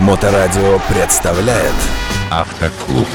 Моторадио представляет Автоклуб.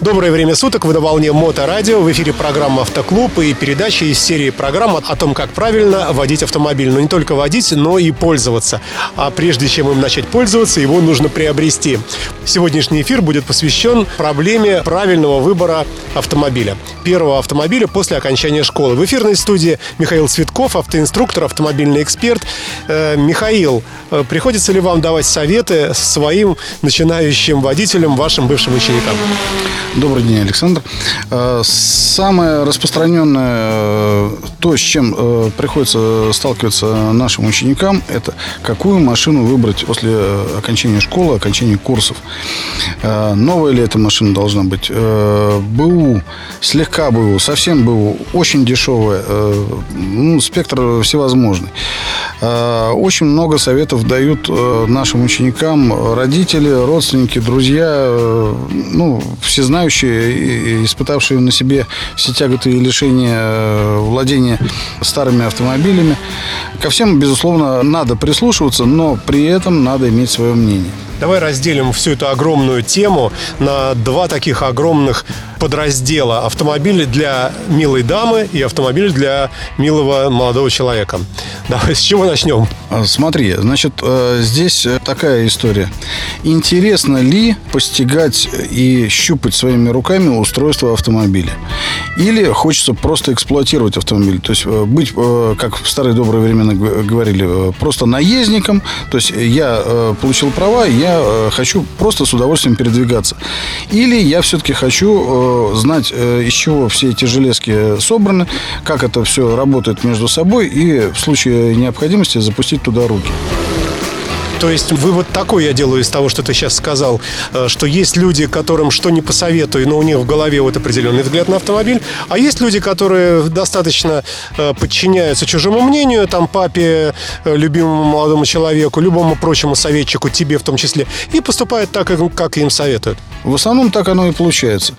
Доброе время суток, вы на волне Моторадио, в эфире программа «Автоклуб» и передача из серии программ о том, как правильно водить автомобиль. Но не только водить, но и пользоваться. А прежде чем им начать пользоваться, его нужно приобрести. Сегодняшний эфир будет посвящен проблеме правильного выбора автомобиля. Первого автомобиля после окончания школы. В эфирной студии Михаил Цветков, автоинструктор, автомобильный эксперт. Э, Михаил, э, приходится ли вам давать советы своим начинающим водителям, вашим бывшим ученикам? Добрый день, Александр. Э, самое распространенное, э, то, с чем э, приходится сталкиваться нашим ученикам, это какую машину выбрать после окончания школы, окончания курсов. Новая ли эта машина должна быть? БУ, слегка БУ, совсем БУ, очень дешевая, ну, спектр всевозможный. Очень много советов дают нашим ученикам родители, родственники, друзья, ну, все знают, знающие, испытавшие на себе все тяготы и лишения э, владения старыми автомобилями. Ко всем, безусловно, надо прислушиваться, но при этом надо иметь свое мнение. Давай разделим всю эту огромную тему на два таких огромных подраздела. Автомобили для милой дамы и автомобиль для милого молодого человека. Давай, с чего начнем? А, смотри, значит, э, здесь такая история. Интересно ли постигать и щупать своими руками устройство автомобиля? Или хочется просто эксплуатировать автомобиль? То есть э, быть, э, как в старые добрые времена говорили, просто наездником. То есть я получил права, я я хочу просто с удовольствием передвигаться. Или я все-таки хочу э, знать, э, из чего все эти железки собраны, как это все работает между собой, и в случае необходимости запустить туда руки. То есть вывод такой я делаю из того, что ты сейчас сказал, э, что есть люди, которым что не посоветую, но у них в голове вот определенный взгляд на автомобиль, а есть люди, которые достаточно э, подчиняются чужому мнению, там папе, э, любимому молодому человеку, любому прочему советчику, тебе в том числе, и поступают так, как им советуют. В основном так оно и получается.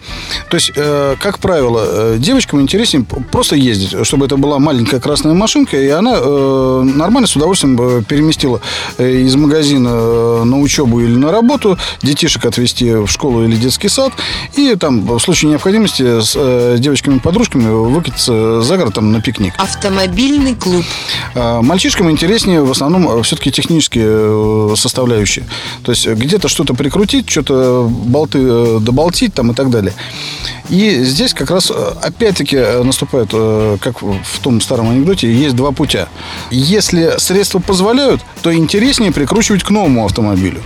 То есть, как правило, девочкам интереснее просто ездить, чтобы это была маленькая красная машинка, и она нормально с удовольствием переместила из магазина магазина э, на учебу или на работу, детишек отвезти в школу или детский сад, и там в случае необходимости с э, девочками-подружками выкатиться за город там, на пикник. Автомобильный клуб. А, мальчишкам интереснее в основном э, все-таки технические составляющие. То есть где-то что-то прикрутить, что-то болты доболтить там и так далее. И здесь как раз опять-таки наступает, как в том старом анекдоте, есть два путя. Если средства позволяют, то интереснее прикрутить прикручивать к новому автомобилю.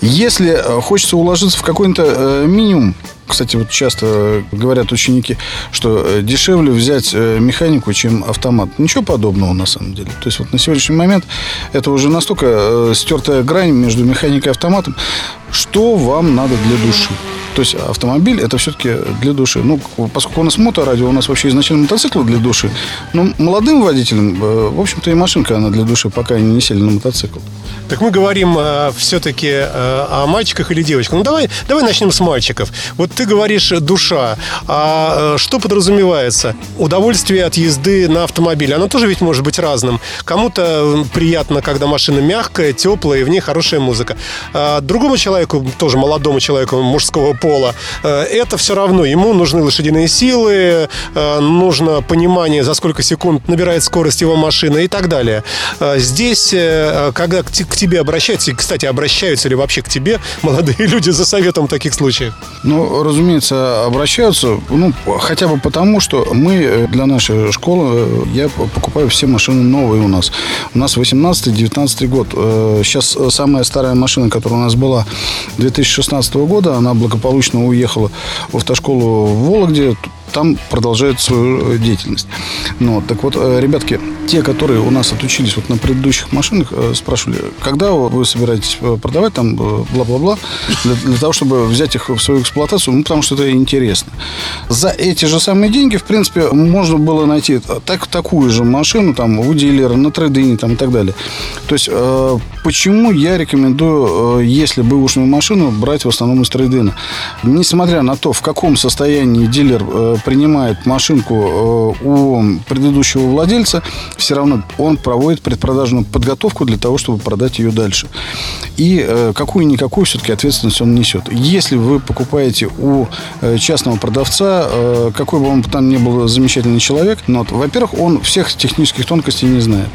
Если э, хочется уложиться в какой-то э, минимум, кстати, вот часто говорят ученики, что э, дешевле взять механику, чем автомат. Ничего подобного на самом деле. То есть вот на сегодняшний момент это уже настолько стертая грань между механикой и автоматом. Что вам надо для души? То есть автомобиль это все-таки для души. Ну, поскольку у нас моторадио, у нас вообще изначально мотоциклы для души. Но молодым водителям, в общем-то, и машинка она для души, пока они не сели на мотоцикл. Так мы говорим э, все-таки э, о мальчиках или девочках. Ну, давай, давай начнем с мальчиков. Вот ты говоришь душа. А э, что подразумевается? Удовольствие от езды на автомобиле. Оно тоже ведь может быть разным. Кому-то приятно, когда машина мягкая, теплая, и в ней хорошая музыка. А другому человеку, тоже молодому человеку мужского пола, э, это все равно. Ему нужны лошадиные силы, э, нужно понимание, за сколько секунд набирает скорость его машина и так далее. Э, здесь, когда к, тебе обращаются, и, кстати, обращаются ли вообще к тебе молодые люди за советом в таких случаях? Ну, разумеется, обращаются, ну, хотя бы потому, что мы для нашей школы, я покупаю все машины новые у нас. У нас 18-19 год. Сейчас самая старая машина, которая у нас была 2016 года, она благополучно уехала в автошколу в Вологде там продолжает свою деятельность. Ну, так вот, э, ребятки, те, которые у нас отучились вот на предыдущих машинах, э, спрашивали, когда вы собираетесь э, продавать там бла-бла-бла, для, для того, чтобы взять их в свою эксплуатацию, ну, потому что это интересно. За эти же самые деньги, в принципе, можно было найти так, такую же машину там у дилера, на трейдине там и так далее. То есть, почему я рекомендую, э, если бэушную машину, брать в основном из трейдина? Несмотря на то, в каком состоянии дилер принимает машинку э, у предыдущего владельца, все равно он проводит предпродажную подготовку для того, чтобы продать ее дальше. И э, какую-никакую все-таки ответственность он несет. Если вы покупаете у э, частного продавца, какой бы он там ни был замечательный человек, но, во-первых, он всех технических тонкостей не знает.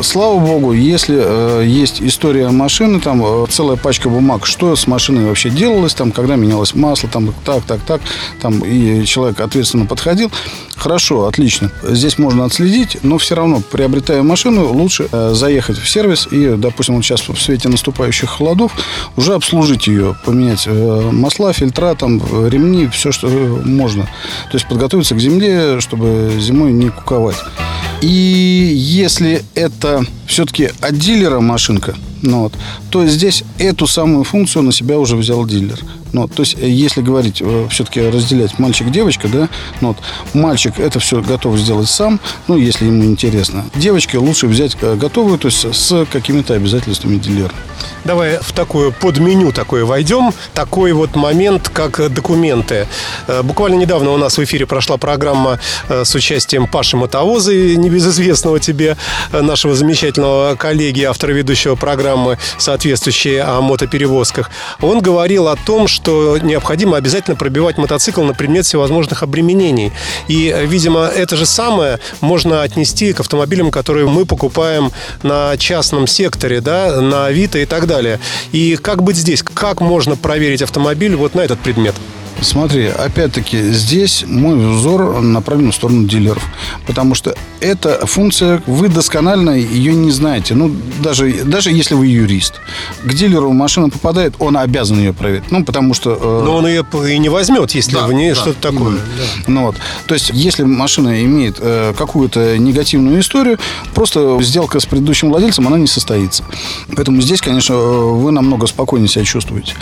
Слава богу, если есть история машины, там целая пачка бумаг, что с машиной вообще делалось, там, когда менялось масло, там, так, так, так, там, и человек ответственно подходил, хорошо, отлично. Здесь можно отследить, но все равно, приобретая машину, лучше э, заехать в сервис и, допустим, вот сейчас в свете наступающих холодов уже обслужить ее, поменять э, масла, фильтра, там, ремни, все, что можно. То есть подготовиться к земле, чтобы зимой не куковать. И если это все-таки от дилера машинка, ну вот, то здесь эту самую функцию на себя уже взял дилер. Ну, то есть, если говорить, э, все-таки разделять мальчик-девочка, да, ну, вот, мальчик это все готов сделать сам, ну, если ему интересно. Девочке лучше взять э, готовую, то есть с какими-то обязательствами дилера. Давай в такое подменю такое войдем. Такой вот момент, как документы. Э, буквально недавно у нас в эфире прошла программа с участием Паши Мотовоза, небезызвестного тебе, нашего замечательного коллеги, автора ведущего программы, соответствующей о мотоперевозках. Он говорил о том, что необходимо обязательно пробивать мотоцикл на предмет всевозможных обременений. И, видимо, это же самое можно отнести к автомобилям, которые мы покупаем на частном секторе, да, на Авито и так далее. И как быть здесь? Как можно проверить автомобиль вот на этот предмет? Смотри, опять-таки, здесь мой взор направлен в сторону дилеров. Потому что эта функция, вы досконально ее не знаете. Ну, даже, даже если вы юрист. К дилеру машина попадает, он обязан ее проверить. Ну, потому что... Э... Но он ее и не возьмет, если да, в ней да, что-то такое. Да. Ну, вот. То есть, если машина имеет э, какую-то негативную историю, просто сделка с предыдущим владельцем, она не состоится. Поэтому здесь, конечно, э, вы намного спокойнее себя чувствуете.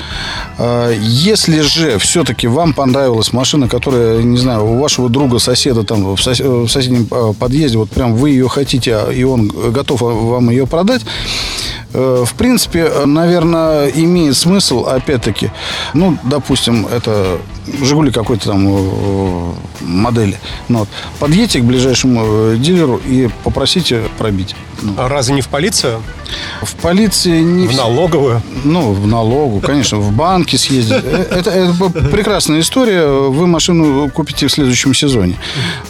Э, если же все-таки все вам понравилась машина, которая, не знаю, у вашего друга, соседа там в, сос... в соседнем э, подъезде, вот прям вы ее хотите, а, и он готов вам ее продать, э, в принципе, наверное, имеет смысл, опять-таки, ну, допустим, это Жигули какой-то там э, модели. Ну, вот. Подъедьте к ближайшему дилеру и попросите пробить. Ну. А разве не в полицию? В полиции не... В налоговую? Ну, в налогу, конечно, в банке съездить. Э, это, это прекрасная история. Вы машину купите в следующем сезоне.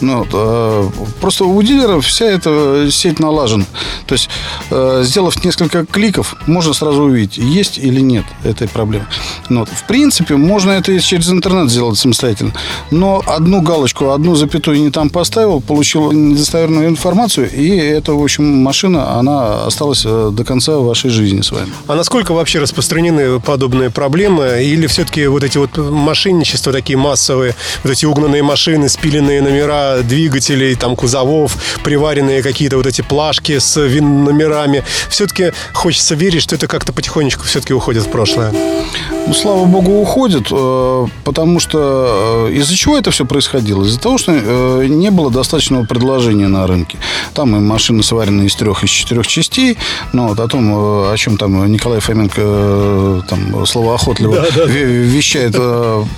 Ну, э, просто у дилеров вся эта сеть налажена. То есть, э, сделав несколько кликов, можно сразу увидеть, есть или нет этой проблемы. Ну, вот, в принципе, можно это через интернет сделать самостоятельно. Но одну галочку, одну запятую не там поставил, получил недостоверную информацию, и это, в общем, машина, она осталась до конца вашей жизни с вами. А насколько вообще распространены подобные проблемы? Или все-таки вот эти вот мошенничества такие массовые, вот эти угнанные машины, спиленные номера двигателей, там, кузовов, приваренные какие-то вот эти плашки с вин номерами. Все-таки хочется верить, что это как-то потихонечку все-таки уходит в прошлое. Ну, слава богу, уходит, э, потому что э, из-за чего это все происходило? Из-за того, что э, не было достаточного предложения на рынке. Там и машины сварены из трех, из четырех частей, но вот о том, о чем там Николай Фоменко там словоохотливо да, да. вещает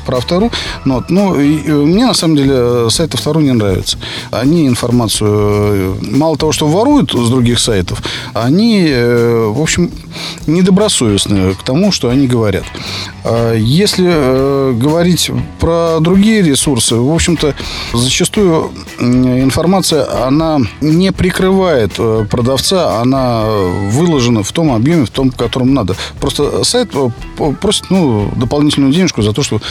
про вторую. Но, вот, ну, мне на самом деле сайт второй не нравится. Они информацию, мало того, что воруют с других сайтов, они, в общем, недобросовестны к тому, что они говорят. А если э, говорить про другие ресурсы, в общем-то, зачастую информация, она не прикрывает э, продавца, она выложена в том объеме, в том, в котором надо. Просто сайт э, просит ну, дополнительную денежку за то, что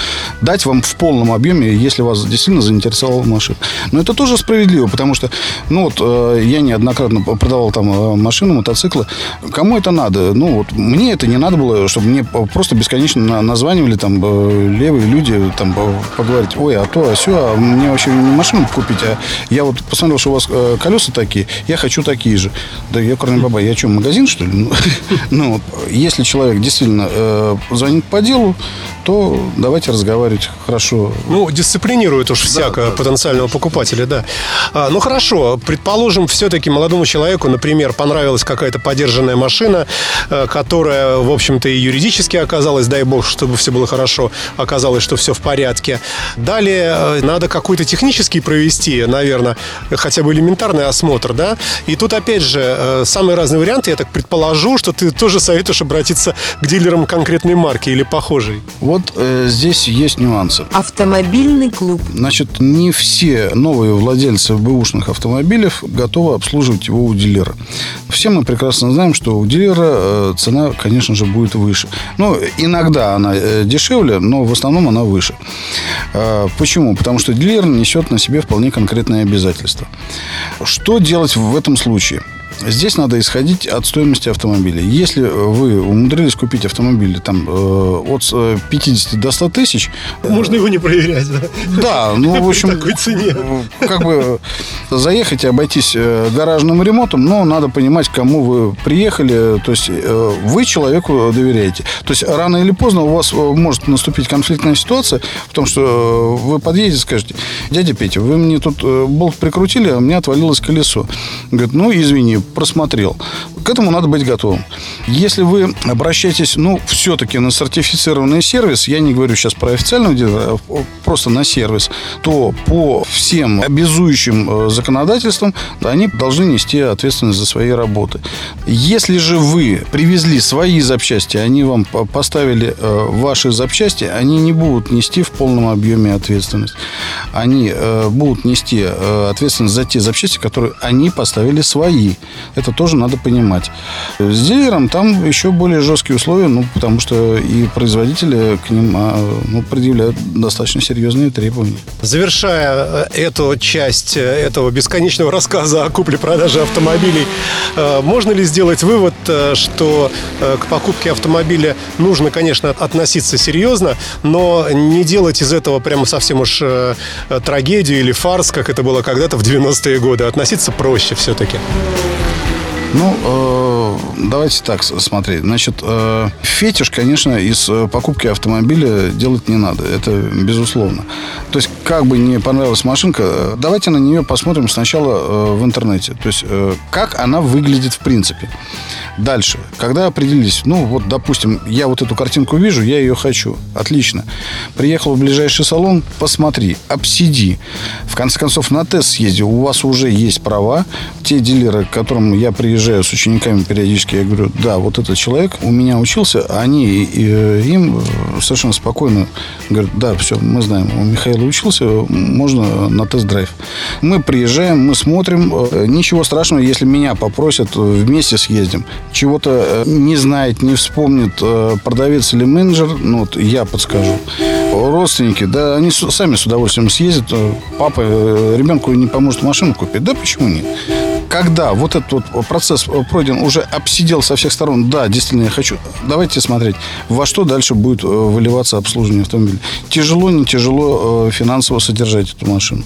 дать вам в полном объеме, если вас действительно заинтересовала машина. Но это тоже справедливо, потому что, ну вот, я неоднократно продавал там машину, мотоциклы. Кому это надо? Ну вот, мне это не надо было, чтобы мне просто бесконечно конечно, названивали там э, левые люди, там поговорить, ой, а то, а все, а мне вообще не машину купить, а я вот посмотрел, что у вас э, колеса такие, я хочу такие же. Да я, кроме баба, я что, магазин, что ли? Ну, ну если человек действительно э, звонит по делу, то давайте разговаривать хорошо. Ну, дисциплинирует уж всяко да, потенциального покупателя, да. А, ну, хорошо, предположим, все-таки молодому человеку, например, понравилась какая-то подержанная машина, э, которая, в общем-то, и юридически оказалась, дай бог, чтобы все было хорошо, оказалось, что все в порядке. Далее э, надо какой-то технический провести, наверное, хотя бы элементарный осмотр, да. И тут, опять же, э, самые разные варианты, я так предположу, что ты тоже советуешь обратиться к дилерам конкретной марки или похожей. Вот э, здесь есть нюансы. Автомобильный клуб. Значит, не все новые владельцы бэушных автомобилей готовы обслуживать его у дилера. Все мы прекрасно знаем, что у дилера э, цена, конечно же, будет выше. Ну, иногда она э, дешевле, но в основном она выше. Э, почему? Потому что дилер несет на себе вполне конкретные обязательства. Что делать в этом случае? Здесь надо исходить от стоимости автомобиля. Если вы умудрились купить автомобиль там, э, от 50 э, до 100 тысяч... Можно его не проверять, да? Да, ну, в общем... такой цене. Как бы заехать и обойтись э, гаражным ремонтом, но надо понимать, к кому вы приехали. То есть вы человеку доверяете. То есть рано или поздно у вас может наступить конфликтная ситуация, потому что вы подъедете и скажете, дядя Петя, вы мне тут болт прикрутили, а у меня отвалилось колесо. Говорит, ну, извини, просмотрел. К этому надо быть готовым. Если вы обращаетесь, ну, все-таки на сертифицированный сервис, я не говорю сейчас про официального дилера, а просто на сервис, то по всем обязующим э, законодательствам да, они должны нести ответственность за свои работы. Если же вы привезли свои запчасти, они вам поставили э, ваши запчасти, они не будут нести в полном объеме ответственность. Они э, будут нести ответственность за те запчасти, которые они поставили свои. Это тоже надо понимать. С дилером там еще более жесткие условия, ну, потому что и производители к ним а, ну, предъявляют достаточно серьезные требования. Завершая э, эту часть э, этого бесконечного рассказа о купле-продаже автомобилей, э, можно ли сделать вывод, что к покупке автомобиля нужно, конечно, относиться серьезно, но не делать из этого прямо совсем уж трагедию или фарс, как это было когда-то в 90-е годы. Относиться проще все-таки. Ну, э, давайте так смотреть. Значит, э, фетиш, конечно, из э, покупки автомобиля делать не надо. Это безусловно. То есть, как бы не понравилась машинка, э, давайте на нее посмотрим сначала э, в интернете. То есть, э, как она выглядит в принципе. Дальше. Когда определились, ну, вот, допустим, я вот эту картинку вижу, я ее хочу. Отлично. Приехал в ближайший салон, посмотри, обсиди. В конце концов, на тест съезди. У вас уже есть права. Те дилеры, к которым я приезжаю с учениками периодически, я говорю, да, вот этот человек у меня учился, они и, и, им совершенно спокойно говорят, да, все, мы знаем, у Михаила учился, можно на тест-драйв. Мы приезжаем, мы смотрим. Э, ничего страшного, если меня попросят, вместе съездим чего-то э, не знает, не вспомнит э, продавец или менеджер, ну, вот я подскажу. Родственники, да, они сами с удовольствием съездят. Э, папа ребенку не поможет машину купить. Да почему нет? Когда вот этот вот процесс пройден, уже обсидел со всех сторон, да, действительно я хочу, давайте смотреть, во что дальше будет э, выливаться обслуживание автомобиля. Тяжело, не тяжело э, финансово содержать эту машину.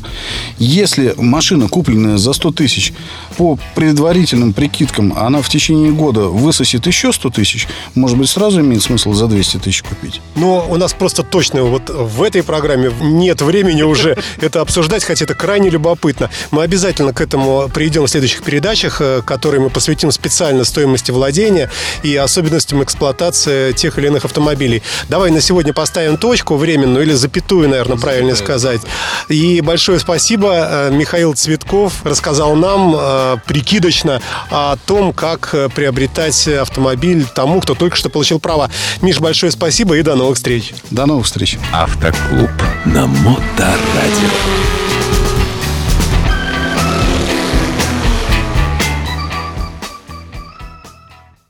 Если машина, купленная за 100 тысяч, по предварительным прикидкам, она в течение года высосет еще 100 тысяч, может быть, сразу имеет смысл за 200 тысяч купить? Но у нас просто точно вот в этой программе нет времени уже это обсуждать, хотя это крайне любопытно. Мы обязательно к этому придем в следующих следующих передачах, э, которые мы посвятим специально стоимости владения и особенностям эксплуатации тех или иных автомобилей. Давай на сегодня поставим точку временную или запятую, наверное, правильно сказать. И большое спасибо. Э, Михаил Цветков рассказал нам э, прикидочно о том, как приобретать автомобиль тому, кто только что получил право. Миш, большое спасибо и до новых встреч. До новых встреч. Автоклуб на Моторадио.